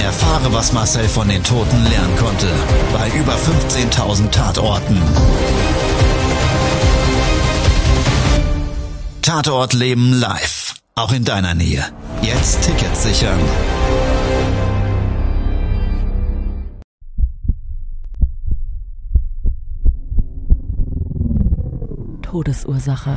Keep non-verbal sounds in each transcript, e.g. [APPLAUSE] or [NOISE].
Erfahre, was Marcel von den Toten lernen konnte, bei über 15.000 Tatorten. Tatort Leben live, auch in deiner Nähe. Jetzt Tickets sichern. Todesursache.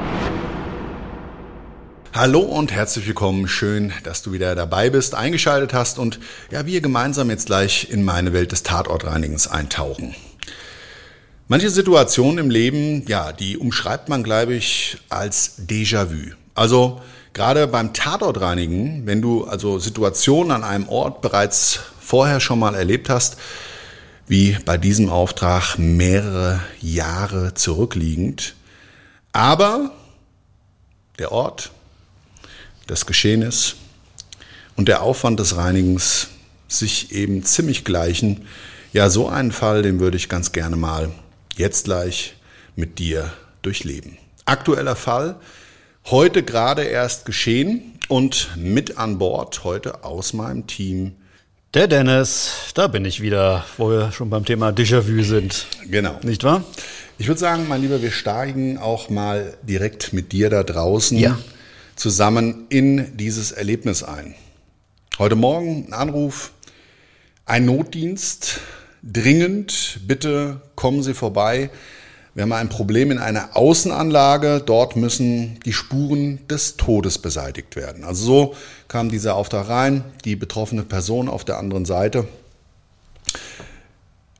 Hallo und herzlich willkommen. Schön, dass du wieder dabei bist, eingeschaltet hast und ja, wir gemeinsam jetzt gleich in meine Welt des Tatortreinigens eintauchen. Manche Situationen im Leben, ja, die umschreibt man, glaube ich, als Déjà-vu. Also gerade beim Tatortreinigen, wenn du also Situationen an einem Ort bereits vorher schon mal erlebt hast, wie bei diesem Auftrag mehrere Jahre zurückliegend, aber der Ort, das Geschehen ist und der Aufwand des Reinigens sich eben ziemlich gleichen. Ja, so einen Fall, den würde ich ganz gerne mal jetzt gleich mit dir durchleben. Aktueller Fall, heute gerade erst geschehen und mit an Bord heute aus meinem Team. Der Dennis, da bin ich wieder, wo wir schon beim Thema Déjà-vu sind. Genau. Nicht wahr? Ich würde sagen, mein Lieber, wir steigen auch mal direkt mit dir da draußen Ja. Zusammen in dieses Erlebnis ein. Heute Morgen ein Anruf, ein Notdienst, dringend, bitte kommen Sie vorbei. Wir haben ein Problem in einer Außenanlage. Dort müssen die Spuren des Todes beseitigt werden. Also so kam dieser Auftrag rein. Die betroffene Person auf der anderen Seite.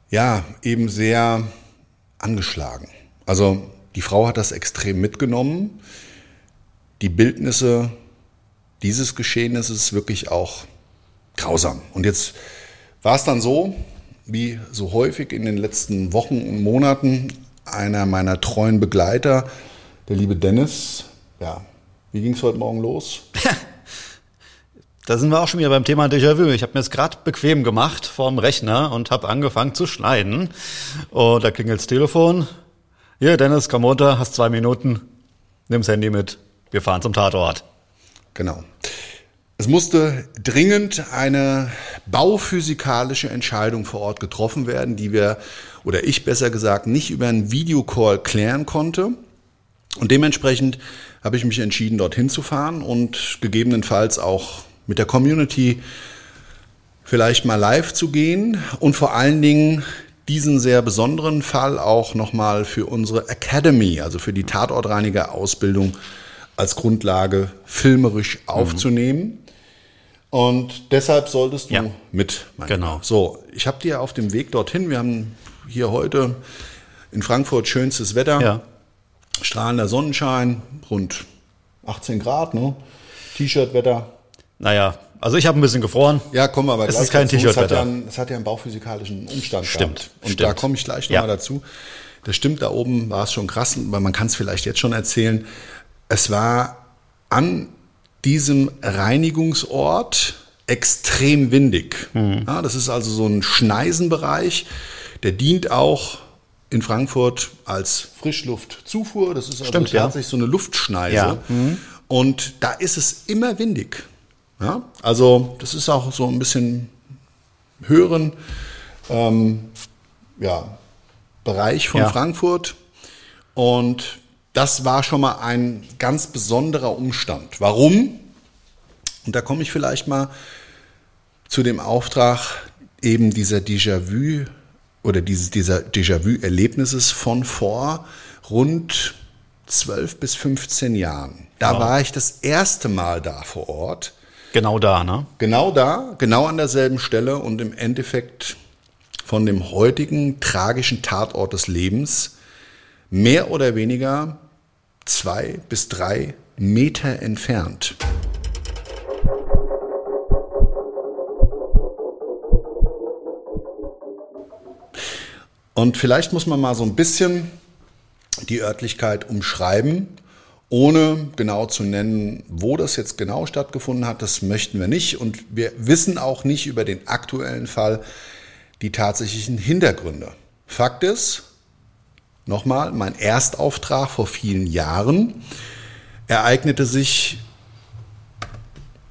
Ja, eben sehr angeschlagen. Also die Frau hat das extrem mitgenommen. Die Bildnisse dieses Geschehnisses wirklich auch grausam. Und jetzt war es dann so, wie so häufig in den letzten Wochen und Monaten, einer meiner treuen Begleiter, der liebe Dennis, ja, wie ging es heute Morgen los? [LAUGHS] Da sind wir auch schon wieder beim Thema Déjà-vu. Ich habe mir es gerade bequem gemacht vorm Rechner und habe angefangen zu schneiden. Und da klingelt das Telefon. Hier, Dennis, komm runter, hast zwei Minuten. Nimm's Handy mit. Wir fahren zum Tatort. Genau. Es musste dringend eine bauphysikalische Entscheidung vor Ort getroffen werden, die wir, oder ich besser gesagt, nicht über einen Videocall klären konnte. Und dementsprechend habe ich mich entschieden, dorthin zu fahren und gegebenenfalls auch mit der Community vielleicht mal live zu gehen und vor allen Dingen diesen sehr besonderen Fall auch nochmal für unsere Academy, also für die Tatortreiniger-Ausbildung als Grundlage filmerisch aufzunehmen. Und deshalb solltest du Ja. mit. Genau. So, ich habe dir auf dem Weg dorthin, wir haben hier heute in Frankfurt schönstes Wetter, Ja. strahlender Sonnenschein, rund 18 Grad, ne? T-Shirt-Wetter. Naja, also ich habe ein bisschen gefroren. Ja, kommen wir aber Es gleich ist kein T-Shirt-Wetter. ja einen, es hat ja einen bauphysikalischen Umstand Stimmt, gehabt. Und stimmt. da komme ich gleich Ja. nochmal dazu. Das stimmt, da oben war es schon krass, weil man kann es vielleicht jetzt schon erzählen. Es war an diesem Reinigungsort extrem windig. Mhm. Ja, das ist also so ein Schneisenbereich. Der dient auch in Frankfurt als Frischluftzufuhr. Das ist also Stimmt, der ja. so eine Luftschneise. Ja. Mhm. Und da ist es immer windig. Ja? Also das ist auch so ein bisschen höheren ähm, ja, Bereich von. Frankfurt. Und das war schon mal ein ganz besonderer Umstand. Warum? Und da komme ich vielleicht mal zu dem Auftrag eben dieser Déjà-vu oder dieses, dieser Déjà-vu-Erlebnisses von vor rund 12 bis 15 Jahren. Da Wow. war ich das erste Mal da vor Ort. Genau da, ne? Genau da, genau an derselben Stelle und im Endeffekt von dem heutigen tragischen Tatort des Lebens mehr oder weniger zwei bis drei Meter entfernt. Und vielleicht muss man mal so ein bisschen die Örtlichkeit umschreiben, ohne genau zu nennen, wo das jetzt genau stattgefunden hat. Das möchten wir nicht. Und wir wissen auch nicht über den aktuellen Fall die tatsächlichen Hintergründe. Fakt ist, nochmal, mein Erstauftrag vor vielen Jahren ereignete sich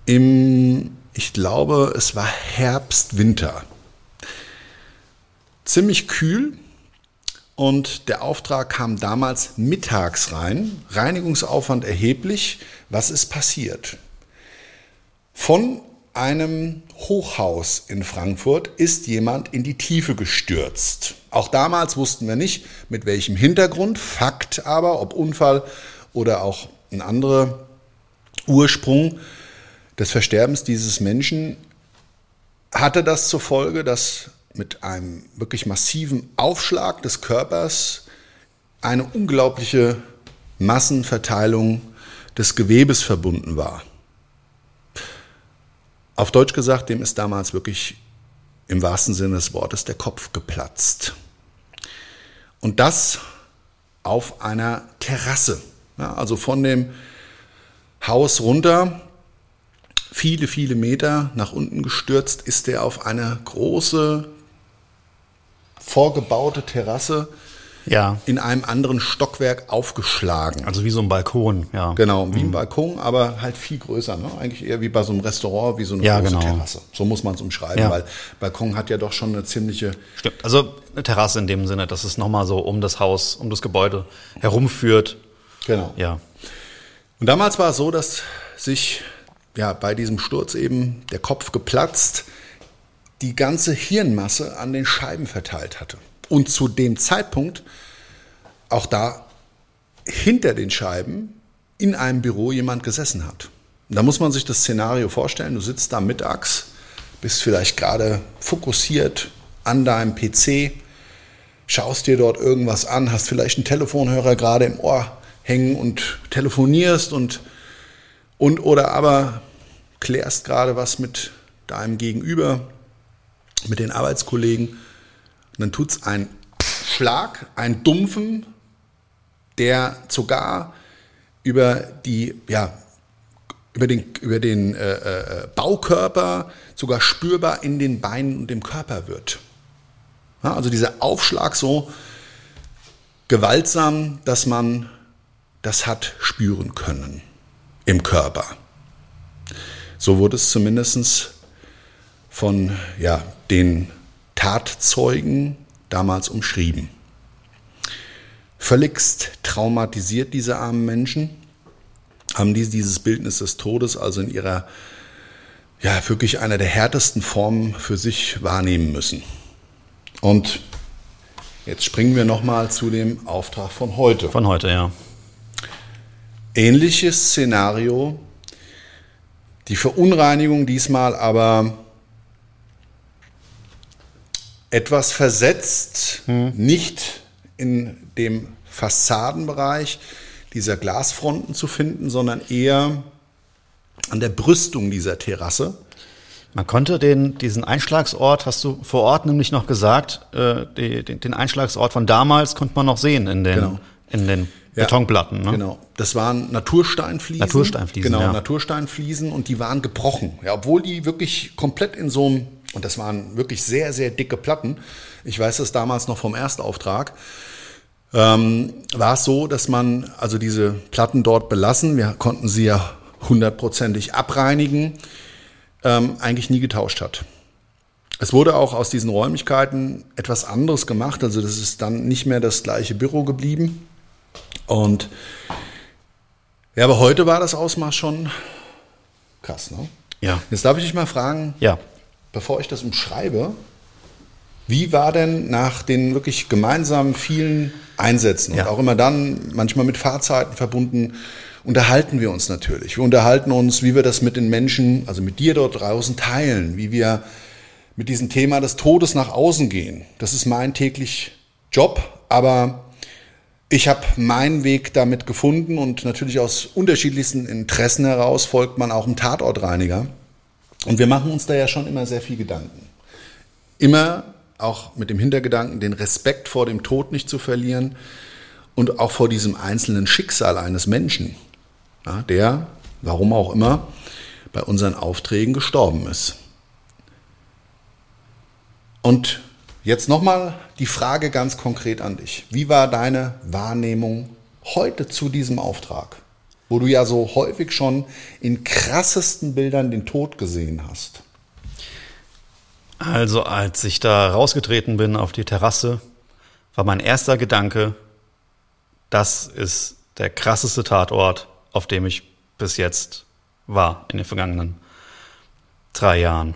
im, ich glaube, es war Herbst, Winter. Ziemlich kühl, und der Auftrag kam damals mittags rein, Reinigungsaufwand erheblich. Was ist passiert? Von einem Hochhaus in Frankfurt ist jemand in die Tiefe gestürzt. Auch damals wussten wir nicht, mit welchem Hintergrund, Fakt aber, ob Unfall oder auch ein anderer Ursprung des Versterbens dieses Menschen, hatte das zur Folge, dass mit einem wirklich massiven Aufschlag des Körpers eine unglaubliche Massenverteilung des Gewebes verbunden war. Auf Deutsch gesagt, dem ist damals wirklich im wahrsten Sinne des Wortes der Kopf geplatzt. Und das auf einer Terrasse. Ja, also von dem Haus runter, viele, viele Meter nach unten gestürzt, ist er auf eine große, vorgebaute Terrasse Ja. in einem anderen Stockwerk aufgeschlagen. Also wie so ein Balkon, ja. Genau, wie ein Balkon, aber halt viel größer. Ne? Eigentlich eher wie bei so einem Restaurant, wie so eine Ja, große genau. Terrasse. So muss man es umschreiben, Ja. weil Balkon hat ja doch schon eine ziemliche Stimmt. Also eine Terrasse in dem Sinne, dass es nochmal so um das Haus, um das Gebäude herumführt. Genau. Ja. Und damals war es so, dass sich ja bei diesem Sturz eben der Kopf geplatzt, die ganze Hirnmasse an den Scheiben verteilt hatte. Und zu dem Zeitpunkt auch da hinter den Scheiben in einem Büro jemand gesessen hat. Da muss man sich das Szenario vorstellen, du sitzt da mittags, bist vielleicht gerade fokussiert an deinem PC, schaust dir dort irgendwas an, hast vielleicht einen Telefonhörer gerade im Ohr hängen und telefonierst und, und oder aber klärst gerade was mit deinem Gegenüber, mit den Arbeitskollegen. Und dann tut es einen Schlag, einen dumpfen, der sogar über die, ja, über den, über den äh, äh, Baukörper sogar spürbar in den Beinen und dem Körper wird. Ja, also dieser Aufschlag so gewaltsam, dass man das hat spüren können im Körper. So wurde es zumindest von ja, den Tatzeugen damals umschrieben. Völligst traumatisiert diese armen Menschen haben die dieses Bildnis des Todes also in ihrer ja wirklich einer der härtesten Formen für sich wahrnehmen müssen. Und jetzt springen wir noch mal zu dem Auftrag von heute. Von heute, ja. Ähnliches Szenario, die Verunreinigung diesmal aber etwas versetzt, nicht in dem Fassadenbereich dieser Glasfronten zu finden, sondern eher an der Brüstung dieser Terrasse. Man konnte den, diesen Einschlagsort, hast du vor Ort nämlich noch gesagt, äh, die, den, den Einschlagsort von damals konnte man noch sehen in den, Genau. in den Ja, Betonplatten. Ne? Genau. Das waren Natursteinfliesen. Natursteinfliesen, Genau, ja. Natursteinfliesen und die waren gebrochen. Ja, obwohl die wirklich komplett in so einem, und das waren wirklich sehr, sehr dicke Platten. Ich weiß das damals noch vom Erstauftrag. Ähm, war es so, dass man also diese Platten dort belassen, wir konnten sie ja hundertprozentig abreinigen, ähm, eigentlich nie getauscht hat. Es wurde auch aus diesen Räumlichkeiten etwas anderes gemacht, also das ist dann nicht mehr das gleiche Büro geblieben. Und ja, aber heute war das Ausmaß schon krass, ne? Ja. Jetzt darf ich dich mal fragen, Ja. Bevor ich das umschreibe, Wie war denn nach den wirklich gemeinsamen vielen Einsätzen Ja. und auch immer dann, manchmal mit Fahrzeiten verbunden, unterhalten wir uns natürlich. Wir unterhalten uns, wie wir das mit den Menschen, also mit dir dort draußen teilen, wie wir mit diesem Thema des Todes nach außen gehen. Das ist mein täglich Job, aber ich habe meinen Weg damit gefunden und natürlich aus unterschiedlichsten Interessen heraus folgt man auch einem Tatortreiniger. Und wir machen uns da ja schon immer sehr viel Gedanken. Immer auch mit dem Hintergedanken, den Respekt vor dem Tod nicht zu verlieren und auch vor diesem einzelnen Schicksal eines Menschen, ja, der, warum auch immer, bei unseren Aufträgen gestorben ist. Und jetzt nochmal die Frage ganz konkret an dich. Wie war deine Wahrnehmung heute zu diesem Auftrag, wo du ja so häufig schon in krassesten Bildern den Tod gesehen hast? Also als ich da rausgetreten bin auf die Terrasse, war mein erster Gedanke, das ist der krasseste Tatort, auf dem ich bis jetzt war in den vergangenen drei Jahren.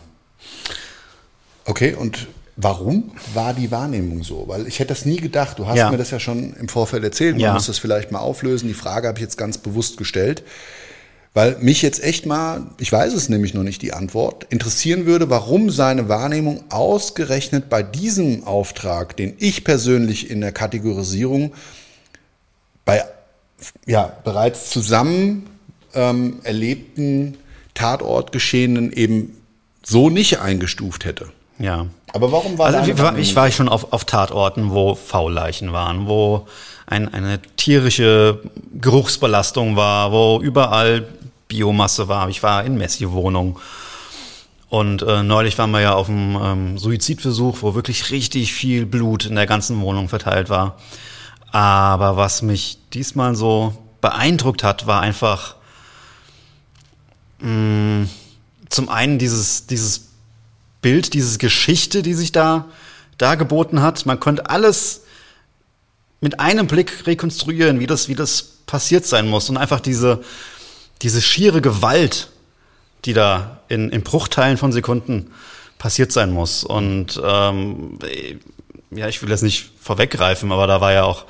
Okay, und warum war die Wahrnehmung so? Weil ich hätte das nie gedacht. Du hast Ja. mir das ja schon im Vorfeld erzählt. Man Ja. muss das vielleicht mal auflösen. Die Frage habe ich jetzt ganz bewusst gestellt. Weil mich jetzt echt mal, ich weiß es nämlich noch nicht die Antwort, interessieren würde, warum seine Wahrnehmung ausgerechnet bei diesem Auftrag, den ich persönlich in der Kategorisierung bei ja, bereits zusammen ähm, erlebten Tatortgeschehenen eben so nicht eingestuft hätte. Ja. Aber warum war Also ich war, ich war schon auf, auf Tatorten, wo Faulleichen waren, wo ein, eine tierische Geruchsbelastung war, wo überall Biomasse war. Ich war in Messi-Wohnung. Und äh, neulich waren wir ja auf einem ähm, Suizidversuch, wo wirklich richtig viel Blut in der ganzen Wohnung verteilt war. Aber was mich diesmal so beeindruckt hat, war einfach mh, zum einen dieses, dieses Bild, diese Geschichte, die sich da dargeboten hat. Man konnte alles mit einem Blick rekonstruieren, wie das, wie das passiert sein muss. Und einfach diese, diese schiere Gewalt, die da in, in Bruchteilen von Sekunden passiert sein muss. Und ähm, ja, ich will das nicht vorweggreifen, aber da war ja auch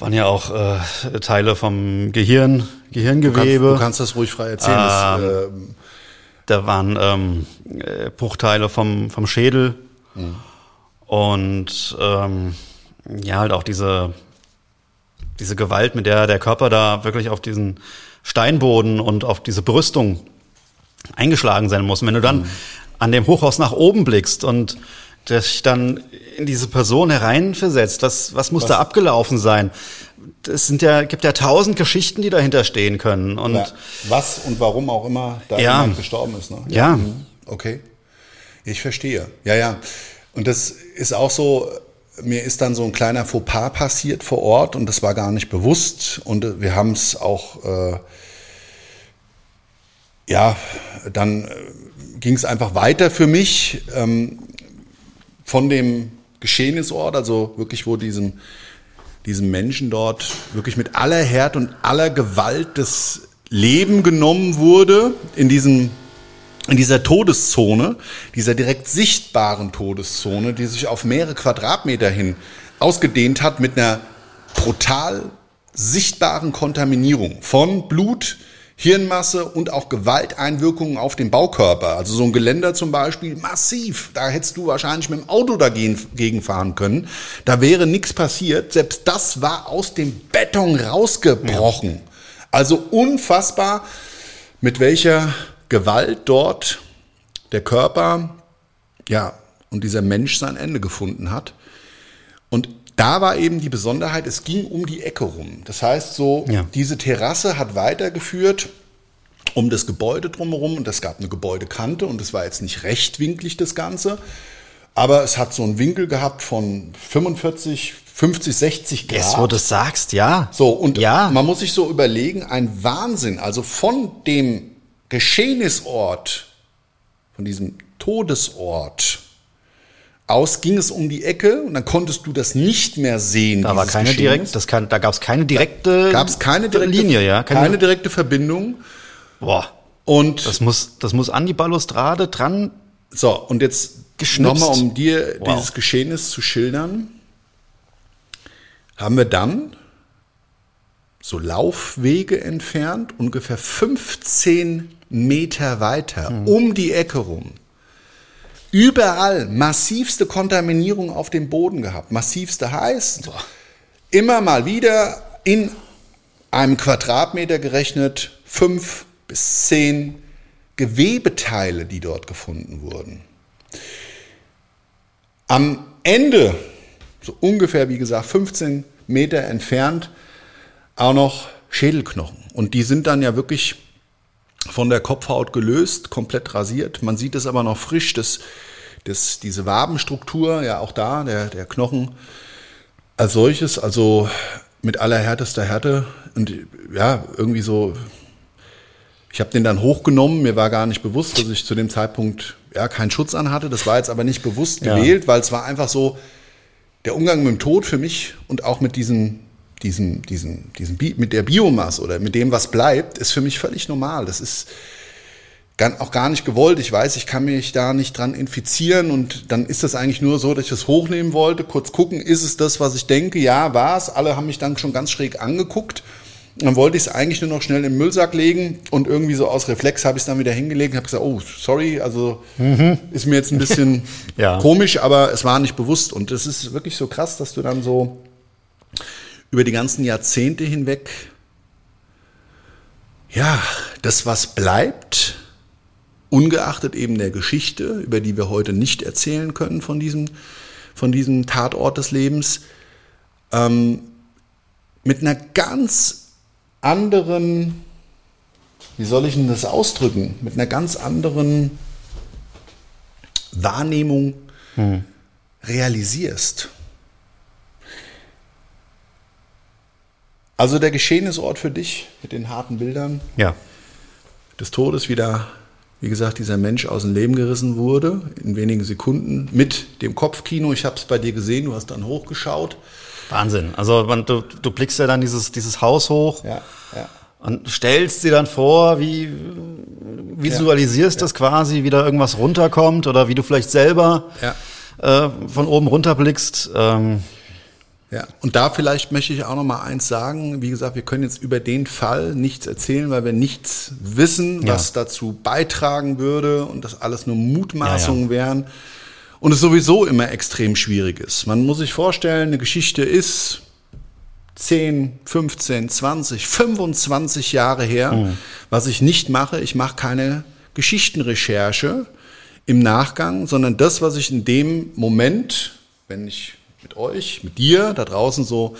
waren ja auch äh, Teile vom Gehirn, Du kannst, Gehirngewebe. du kannst das ruhig frei erzählen. Ähm, ähm, Da waren ähm, äh, Bruchteile vom, vom Schädel und ähm, ja, halt auch diese, diese Gewalt, mit der der Körper da wirklich auf diesen Steinboden und auf diese Brüstung eingeschlagen sein muss. Und wenn du dann an dem Hochhaus nach oben blickst und dich dann in diese Person hereinversetzt, was, was muss da abgelaufen sein? Es sind ja, gibt ja tausend Geschichten, die dahinter stehen können. Und ja, was und warum auch immer da Ja. jemand gestorben ist. Ne? Ja. Mhm. Okay. Ich verstehe. Ja, ja. Und das ist auch so, mir ist dann so ein kleiner Fauxpas passiert vor Ort und das war gar nicht bewusst. Und äh, wir haben es auch, äh, ja, dann ging es einfach weiter für mich ähm, von dem Geschehnisort, also wirklich, wo diesem, diesem Menschen dort wirklich mit aller Härte und aller Gewalt das Leben genommen wurde in diesem in dieser Todeszone, dieser direkt sichtbaren Todeszone, die sich auf mehrere Quadratmeter hin ausgedehnt hat mit einer brutal sichtbaren Kontaminierung von Blut, Hirnmasse und auch Gewalteinwirkungen auf den Baukörper. Also so ein Geländer zum Beispiel, massiv. Da hättest du wahrscheinlich mit dem Auto dagegen gegenfahren können. Da wäre nichts passiert. Selbst das war aus dem Beton rausgebrochen. Also unfassbar, mit welcher Gewalt dort der Körper, ja, und dieser Mensch sein Ende gefunden hat. Und da war eben die Besonderheit, es ging um die Ecke rum. Das heißt so, Ja. diese Terrasse hat weitergeführt um das Gebäude drumherum und es gab eine Gebäudekante und es war jetzt nicht rechtwinklig das Ganze, aber es hat so einen Winkel gehabt von 45, 50, 60 Grad. jetzt, wo du es sagst, ja. So, und ja. man muss sich so überlegen, ein Wahnsinn. Also von dem Geschehnisort, von diesem Todesort aus ging es um die Ecke und dann konntest du das nicht mehr sehen. da war keine direkt, das kann, da gab es keine direkte gab es keine direkte, Linie, ja. keine, direkte Verbindung. boah, Und das muss, das muss an die Balustrade dran. so, und jetzt. Nochmal, um dir Wow. dieses Geschehnis zu schildern, haben wir dann so Laufwege entfernt, ungefähr 15 Meter weiter, Hm. um die Ecke rum. Überall massivste Kontaminierung auf dem Boden gehabt. Massivste heißt, immer mal wieder in einem Quadratmeter gerechnet fünf bis zehn Gewebeteile, die dort gefunden wurden. Am Ende, so ungefähr wie gesagt 15 Meter entfernt, auch noch Schädelknochen. Und die sind dann ja wirklich von der Kopfhaut gelöst, komplett rasiert. Man sieht es aber noch frisch, dass, dass diese Wabenstruktur, ja auch da, der, der Knochen als solches, also mit allerhärtester Härte und ja, irgendwie so, ich habe den dann hochgenommen, mir war gar nicht bewusst, dass ich zu dem Zeitpunkt ja keinen Schutz anhatte. Das war jetzt aber nicht bewusst Ja. gewählt, weil es war einfach so der Umgang mit dem Tod für mich und auch mit diesem, diesem, diesem, diesem Bi mit der Biomasse oder mit dem, was bleibt, ist für mich völlig normal. Das ist auch gar nicht gewollt. Ich weiß, ich kann mich da nicht dran infizieren und dann ist das eigentlich nur so, dass ich es hochnehmen wollte, kurz gucken, ist es das, was ich denke? Ja, war es. Alle haben mich dann schon ganz schräg angeguckt. Dann wollte ich es eigentlich nur noch schnell im Müllsack legen und irgendwie so aus Reflex habe ich es dann wieder hingelegt und habe gesagt, oh, sorry, also ist mir jetzt ein bisschen [LAUGHS] Ja. komisch, aber es war nicht bewusst. Und es ist wirklich so krass, dass du dann so über die ganzen Jahrzehnte hinweg, ja, das, was bleibt, ungeachtet eben der Geschichte, über die wir heute nicht erzählen können von diesem, von diesem Tatort des Lebens, ähm, mit einer ganz anderen, wie soll ich denn das ausdrücken, mit einer ganz anderen Wahrnehmung realisierst. Also der Geschehnisort für dich mit den harten Bildern Ja. des Todes wieder, wie gesagt, dieser Mensch aus dem Leben gerissen wurde, in wenigen Sekunden, mit dem Kopfkino. Ich habe es bei dir gesehen, du hast dann hochgeschaut. Wahnsinn. Also man, du, du blickst ja dann dieses, dieses Haus hoch Ja, ja. und stellst dir dann vor, wie visualisierst das quasi, wie da irgendwas runterkommt oder wie du vielleicht selber Ja. äh, von oben runter blickst. Ähm, Ja, und da vielleicht möchte ich auch noch mal eins sagen. Wie gesagt, wir können jetzt über den Fall nichts erzählen, weil wir nichts wissen, Ja. was dazu beitragen würde und das alles nur Mutmaßungen Ja, wären. Und es sowieso immer extrem schwierig ist. Man muss sich vorstellen, eine Geschichte ist 10, 15, 20, 25 Jahre her. Was ich nicht mache, ich mache keine Geschichtenrecherche im Nachgang, sondern das, was ich in dem Moment, wenn ich mit euch, mit dir da draußen so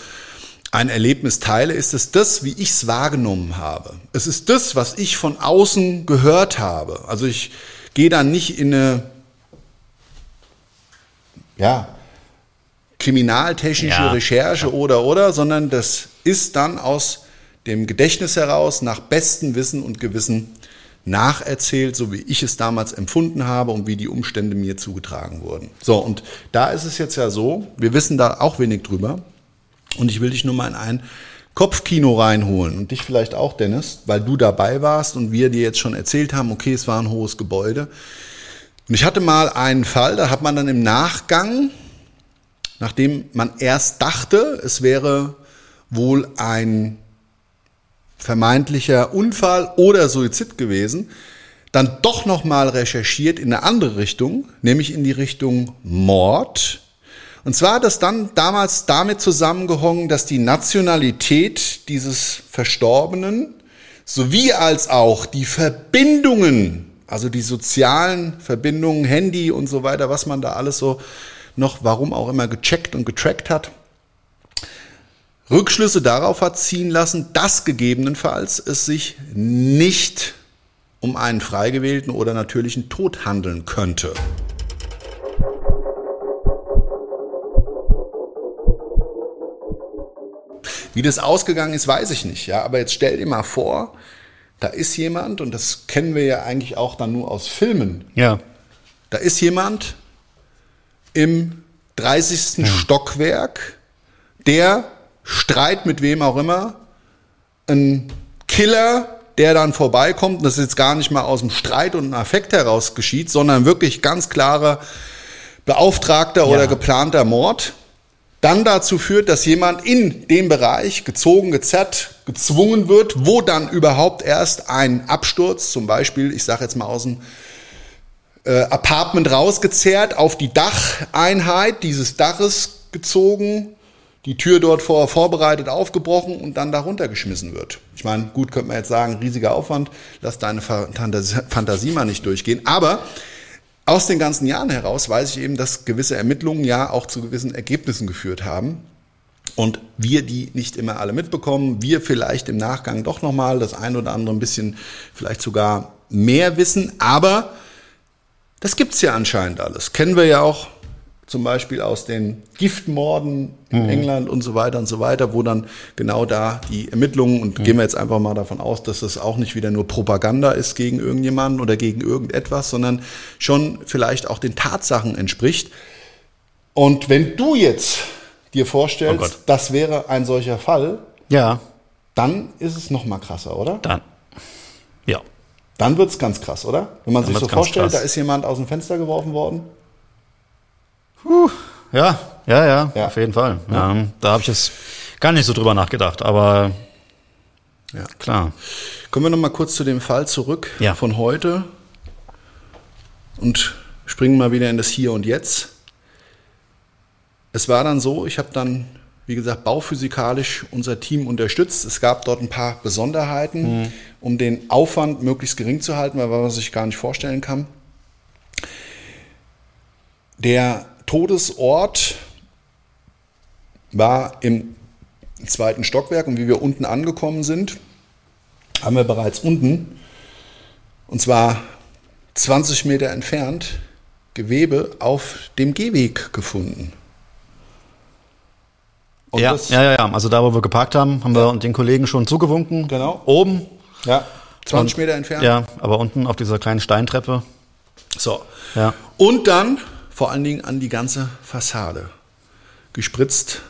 ein Erlebnis teile, ist es das, wie ich es wahrgenommen habe. Es ist das, was ich von außen gehört habe. Also ich gehe da nicht in eine, ja, kriminaltechnische Ja, Recherche oder oder, sondern das ist dann aus dem Gedächtnis heraus nach bestem Wissen und Gewissen nacherzählt, so wie ich es damals empfunden habe und wie die Umstände mir zugetragen wurden. So, und da ist es jetzt ja so, wir wissen da auch wenig drüber und ich will dich nur mal in ein Kopfkino reinholen und dich vielleicht auch, Dennis, weil du dabei warst und wir dir jetzt schon erzählt haben, okay, es war ein hohes Gebäude. Und ich hatte mal einen Fall, da hat man dann im Nachgang nachdem man erst dachte, es wäre wohl ein vermeintlicher Unfall oder Suizid gewesen, dann doch noch mal recherchiert in eine andere Richtung, nämlich in die Richtung Mord. Und zwar hat das dann damals damit zusammengehangen, dass die Nationalität dieses Verstorbenen sowie als auch die Verbindungen, also die sozialen Verbindungen, Handy und so weiter, was man da alles so noch, warum auch immer, gecheckt und getrackt hat, Rückschlüsse darauf hat ziehen lassen, dass gegebenenfalls es sich nicht um einen frei gewählten oder natürlichen Tod handeln könnte. Wie das ausgegangen ist, weiß ich nicht. Ja, aber jetzt stell dir mal vor, da ist jemand, und das kennen wir ja eigentlich auch dann nur aus Filmen, ja. da ist jemand im 30. Stockwerk, der Streit mit wem auch immer, ein Killer, der dann vorbeikommt, das ist jetzt gar nicht mal aus dem Streit und einem Affekt heraus geschieht, sondern wirklich ganz klare beauftragter oder Ja. geplanter Mord dann dazu führt, dass jemand in dem Bereich gezogen, gezerrt, gezwungen wird, wo dann überhaupt erst ein Absturz, zum Beispiel, ich sage jetzt mal aus dem äh, Apartment rausgezerrt, auf die Dacheinheit dieses Daches gezogen, die Tür dort vor, vorbereitet aufgebrochen und dann da runtergeschmissen wird. Ich meine, gut, könnte man jetzt sagen, riesiger Aufwand, lass deine Fantasie, Fantasie mal nicht durchgehen, aber aus den ganzen Jahren heraus weiß ich eben, dass gewisse Ermittlungen ja auch zu gewissen Ergebnissen geführt haben. Und wir die nicht immer alle mitbekommen, wir vielleicht im Nachgang doch nochmal das ein oder andere ein bisschen, vielleicht sogar mehr wissen, aber das gibt's ja anscheinend alles. Kennen wir ja auch zum Beispiel aus den Giftmorden in England und so weiter und so weiter, wo dann genau da die Ermittlungen, und gehen wir jetzt einfach mal davon aus, dass das auch nicht wieder nur Propaganda ist gegen irgendjemanden oder gegen irgendetwas, sondern schon vielleicht auch den Tatsachen entspricht. Und wenn du jetzt dir Oh vorstellst, Gott. das wäre ein solcher Fall, Ja, dann ist es noch mal krasser, oder? dann. Ja. Dann wird's ganz krass, oder? Wenn man Dann sich so vorstellt, krass. da ist jemand aus dem Fenster geworfen worden. Ja, ja, ja, Ja. auf jeden Fall. Ja, da habe ich jetzt gar nicht so drüber nachgedacht, aber Ja. klar. Kommen wir noch mal kurz zu dem Fall zurück Ja. von heute und springen mal wieder in das Hier und Jetzt. Es war dann so, ich habe dann, wie gesagt, bauphysikalisch unser Team unterstützt. Es gab dort ein paar Besonderheiten, um den Aufwand möglichst gering zu halten, weil man sich gar nicht vorstellen kann. Der Todesort war im zweiten Stockwerk und wie wir unten angekommen sind, haben wir bereits unten, und zwar 20 Meter entfernt, Gewebe auf dem Gehweg gefunden. Und ja, ja, ja, ja. Also da, wo wir geparkt haben, haben wir den Kollegen schon zugewunken. Genau. Oben. ja 20 Meter entfernt. Ja, aber unten auf dieser kleinen Steintreppe. So. Ja. Und dann vor allen Dingen an die ganze Fassade. Gespritzt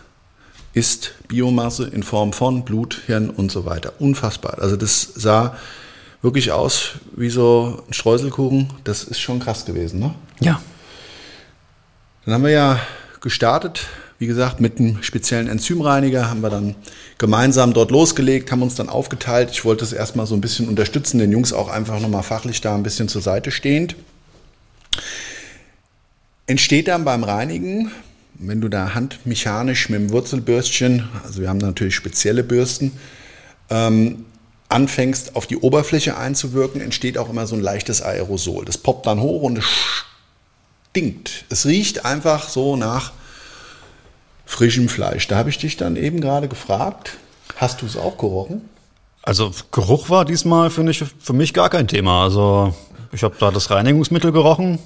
ist Biomasse in Form von Blut, Hirn und so weiter. Unfassbar. Also das sah wirklich aus wie so ein Streuselkuchen. Das ist schon krass gewesen, ne? Ja. Dann haben wir ja gestartet, wie gesagt, mit einem speziellen Enzymreiniger, haben wir dann gemeinsam dort losgelegt, haben uns dann aufgeteilt. Ich wollte es erstmal so ein bisschen unterstützen, den Jungs auch einfach nochmal fachlich da ein bisschen zur Seite stehend. Entsteht dann beim Reinigen, wenn du da handmechanisch mit dem Wurzelbürstchen, also wir haben natürlich spezielle Bürsten, ähm, anfängst auf die Oberfläche einzuwirken, entsteht auch immer so ein leichtes Aerosol. Das poppt dann hoch und es stinkt. Es riecht einfach so nach frischem Fleisch. Da habe ich dich dann eben gerade gefragt, hast du es auch gerochen? Also Geruch war diesmal, finde ich, für mich gar kein Thema. Also ich habe da das Reinigungsmittel gerochen.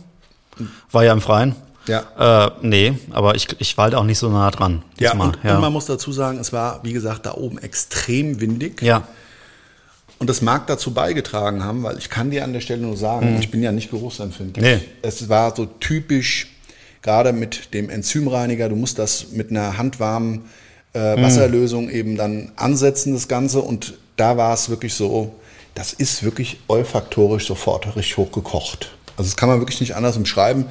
War ja im Freien. Ja. Äh, nee, aber ich, ich war halt auch nicht so nah dran. Ja, und, und man muss dazu sagen, es war, wie gesagt, da oben extrem windig. ja. Und das mag dazu beigetragen haben, weil ich kann dir an der Stelle nur sagen, ich bin ja nicht geruchsempfindlich. Nee. Es war so typisch, gerade mit dem Enzymreiniger, du musst das mit einer handwarmen äh, Wasserlösung eben dann ansetzen, das Ganze. Und da war es wirklich so, das ist wirklich olfaktorisch sofort richtig hochgekocht. Also das kann man wirklich nicht anders umschreiben.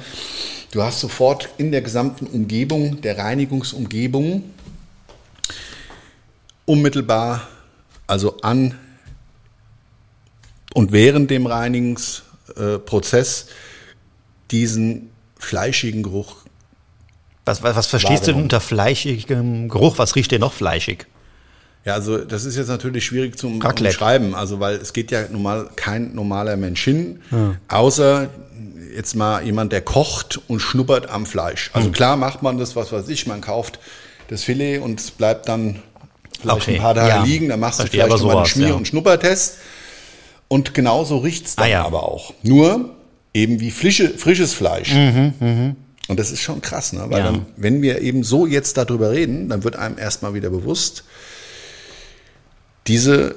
Du hast sofort in der gesamten Umgebung, der Reinigungsumgebung, unmittelbar, also an und während dem Reinigungsprozess diesen fleischigen Geruch. Was, was, was verstehst du denn unter fleischigem Geruch? Was riecht dir noch fleischig? Ja, also das ist jetzt natürlich schwierig zum Raclette. Umschreiben, also weil es geht ja normal kein normaler Mensch hin, außer jetzt mal jemand, der kocht und schnuppert am Fleisch. Also klar macht man das, was weiß ich, man kauft das Filet und es bleibt dann vielleicht Okay, ein paar Tage ja. liegen, dann machst du vielleicht aber nochmal einen sowas, Schmier- ja. und Schnuppertest. Und genauso riecht's dann Ah, ja. aber auch. Nur eben wie frische, frisches Fleisch. Und das ist schon krass, ne? weil Mhm, Ja. dann, wenn wir eben so jetzt darüber reden, dann wird einem erstmal wieder bewusst, diese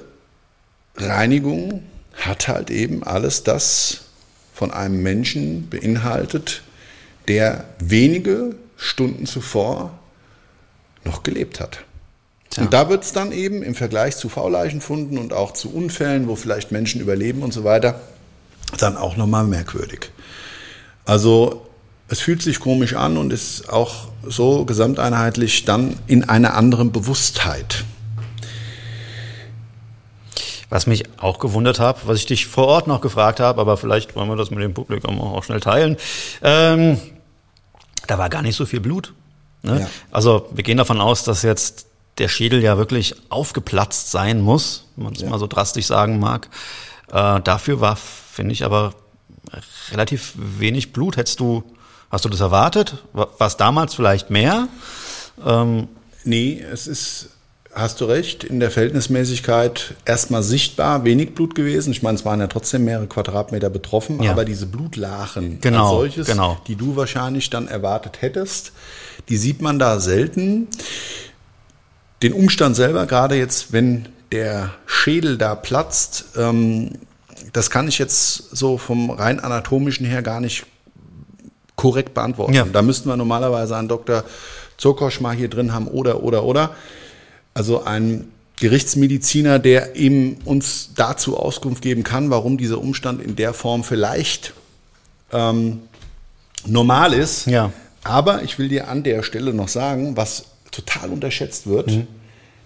Reinigung hat halt eben alles das von einem Menschen beinhaltet, der wenige Stunden zuvor noch gelebt hat. Und da wird es dann eben im Vergleich zu V-Leichenfunden und auch zu Unfällen, wo vielleicht Menschen überleben und so weiter, dann auch nochmal merkwürdig. Also es fühlt sich komisch an und ist auch so gesamteinheitlich dann in einer anderen Bewusstheit. Was mich auch gewundert hat, was ich dich vor Ort noch gefragt habe, aber vielleicht wollen wir das mit dem Publikum auch schnell teilen. Ähm, da war gar nicht so viel Blut. Ne? Ja. Also wir gehen davon aus, dass jetzt der Schädel ja wirklich aufgeplatzt sein muss, wenn man es ja. mal so drastisch sagen mag. Äh, dafür war, finde ich, aber relativ wenig Blut. Hättest du, hast du das erwartet? War es damals vielleicht mehr? Ähm, nee, es ist hast du recht, in der Verhältnismäßigkeit erstmal sichtbar wenig Blut gewesen. Ich meine, es waren ja trotzdem mehrere Quadratmeter betroffen, ja. aber diese Blutlachen genau, als solches, genau. die du wahrscheinlich dann erwartet hättest, die sieht man da selten. Den Umstand selber, gerade jetzt, wenn der Schädel da platzt, ähm, das kann ich jetzt so vom rein anatomischen her gar nicht korrekt beantworten. Ja. Da müssten wir normalerweise einen Dr. Zokosch mal hier drin haben oder, oder, oder. Also ein Gerichtsmediziner, der eben uns dazu Auskunft geben kann, warum dieser Umstand in der Form vielleicht ähm, normal ist. Ja. Aber ich will dir an der Stelle noch sagen, was total unterschätzt wird, mhm.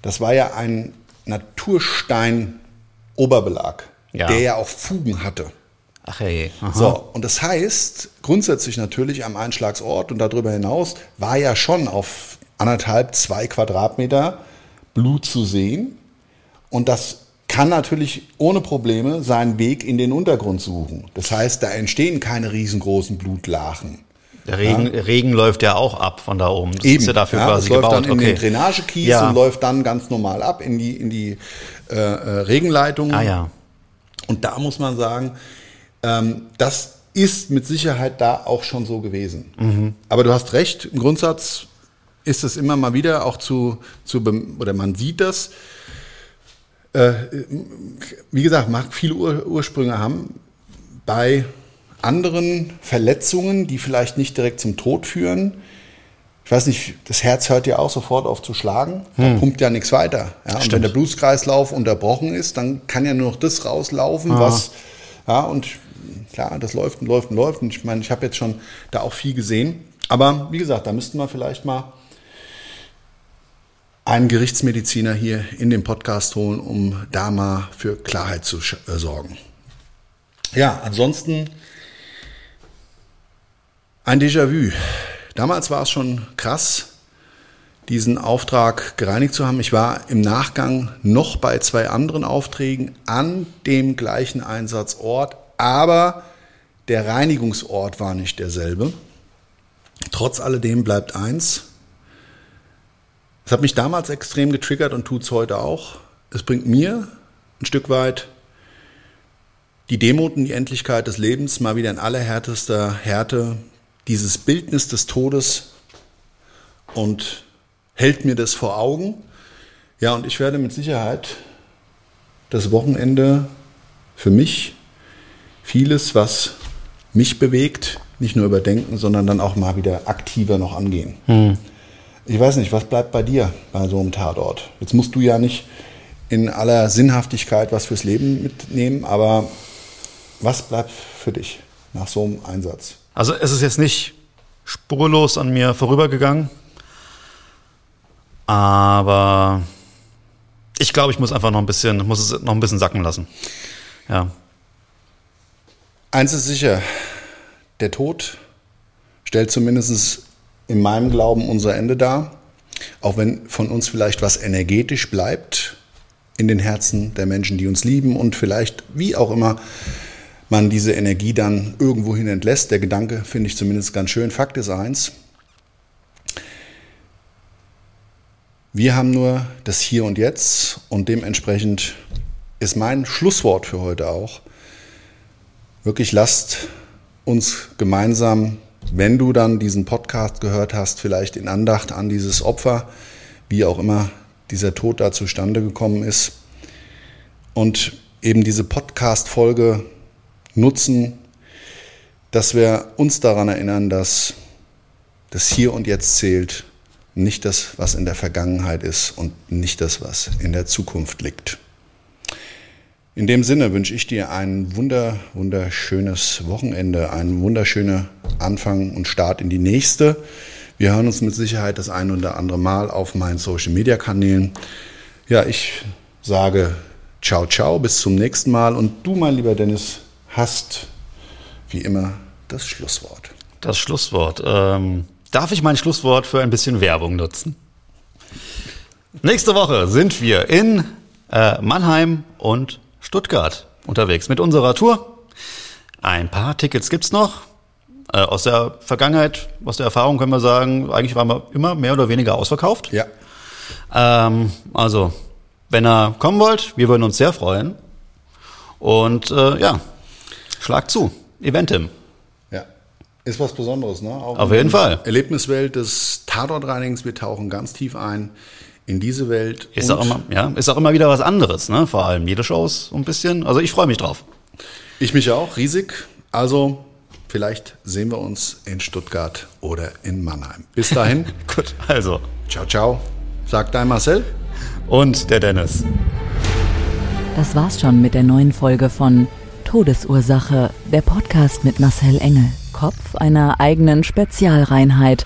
das war ja ein Naturstein-Oberbelag, ja. der ja auch Fugen hatte. Ach hey. Aha. So, und das heißt, grundsätzlich natürlich am Einschlagsort und darüber hinaus war ja schon auf anderthalb, zwei Quadratmeter Blut zu sehen. Und das kann natürlich ohne Probleme seinen Weg in den Untergrund suchen. Das heißt, da entstehen keine riesengroßen Blutlachen. Der Regen, ja. Regen läuft ja auch ab von da oben. Das Eben. ist ja dafür ja, quasi das läuft gebaut. dann in okay. den Drainagekies ja. und läuft dann ganz normal ab in die, in die äh, äh, Regenleitung. Ah ja. Und da muss man sagen, ähm, das ist mit Sicherheit da auch schon so gewesen. Mhm. Aber du hast recht, im Grundsatz ist es immer mal wieder auch zu, zu oder man sieht das. Äh, wie gesagt, mag viele Ur Ursprünge haben. Bei anderen Verletzungen, die vielleicht nicht direkt zum Tod führen, ich weiß nicht, das Herz hört ja auch sofort auf zu schlagen, da hm. pumpt ja nichts weiter. Ja? Und wenn der Blutkreislauf unterbrochen ist, dann kann ja nur noch das rauslaufen, ah. was, ja, und klar, das läuft und läuft und läuft. Und ich meine, ich habe jetzt schon da auch viel gesehen. Aber wie gesagt, da müssten wir vielleicht mal einen Gerichtsmediziner hier in den Podcast holen, um da mal für Klarheit zu äh, sorgen. Ja, ansonsten ein Déjà-vu. Damals war es schon krass, diesen Auftrag gereinigt zu haben. Ich war im Nachgang noch bei zwei anderen Aufträgen an dem gleichen Einsatzort, aber der Reinigungsort war nicht derselbe. Trotz alledem bleibt eins, es hat mich damals extrem getriggert und tut es heute auch. Es bringt mir ein Stück weit die Demut und die Endlichkeit des Lebens mal wieder in allerhärtester Härte, dieses Bildnis des Todes und hält mir das vor Augen. Ja, und ich werde mit Sicherheit das Wochenende für mich vieles, was mich bewegt, nicht nur überdenken, sondern dann auch mal wieder aktiver noch angehen. Hm. Ich weiß nicht, was bleibt bei dir bei so einem Tatort? Jetzt musst du ja nicht in aller Sinnhaftigkeit was fürs Leben mitnehmen, aber was bleibt für dich nach so einem Einsatz? Also es ist jetzt nicht spurlos an mir vorübergegangen, aber ich glaube, ich muss einfach noch ein bisschen, muss es noch ein bisschen sacken lassen. Ja. Eins ist sicher, der Tod stellt zumindest in meinem Glauben unser Ende dar. Auch wenn von uns vielleicht was energetisch bleibt in den Herzen der Menschen, die uns lieben und vielleicht, wie auch immer, man diese Energie dann irgendwohin entlässt. Der Gedanke finde ich zumindest ganz schön. Fakt ist eins. Wir haben nur das Hier und Jetzt und dementsprechend ist mein Schlusswort für heute auch, wirklich lasst uns gemeinsam wenn du dann diesen Podcast gehört hast, vielleicht in Andacht an dieses Opfer, wie auch immer dieser Tod da zustande gekommen ist, und eben diese Podcast-Folge nutzen, dass wir uns daran erinnern, dass das Hier und Jetzt zählt, nicht das, was in der Vergangenheit ist und nicht das, was in der Zukunft liegt. In dem Sinne wünsche ich dir ein wunder, wunderschönes Wochenende, einen wunderschönen Anfang und Start in die nächste. Wir hören uns mit Sicherheit das ein oder andere Mal auf meinen Social Media Kanälen. Ja, ich sage ciao, ciao, bis zum nächsten Mal. Und du, mein lieber Dennis, hast wie immer das Schlusswort. Das Schlusswort. Ähm, darf ich mein Schlusswort für ein bisschen Werbung nutzen? Nächste Woche sind wir in äh, Mannheim und Stuttgart unterwegs mit unserer Tour. Ein paar Tickets gibt's noch. Äh, aus der Vergangenheit, aus der Erfahrung können wir sagen, eigentlich waren wir immer mehr oder weniger ausverkauft. Ja. Ähm, also, wenn ihr kommen wollt, wir würden uns sehr freuen. Und äh, ja, schlag zu. Eventim. Ja. Ist was Besonderes, ne? Auch Auf jeden Fall. Erlebniswelt des Tatortreinigens. Wir tauchen ganz tief ein in diese Welt. Ist auch immer, ja, ist auch immer wieder was anderes, ne? Vor allem jede Show ist so ein bisschen. Also ich freue mich drauf. Ich mich auch, riesig. Also, vielleicht sehen wir uns in Stuttgart oder in Mannheim. Bis dahin, [LAUGHS] Gut, also. ciao, ciao. Sagt dein Marcel. Und der Dennis. Das war's schon mit der neuen Folge von Todesursache, der Podcast mit Marcel Engel, Kopf einer eigenen Spezialreinheit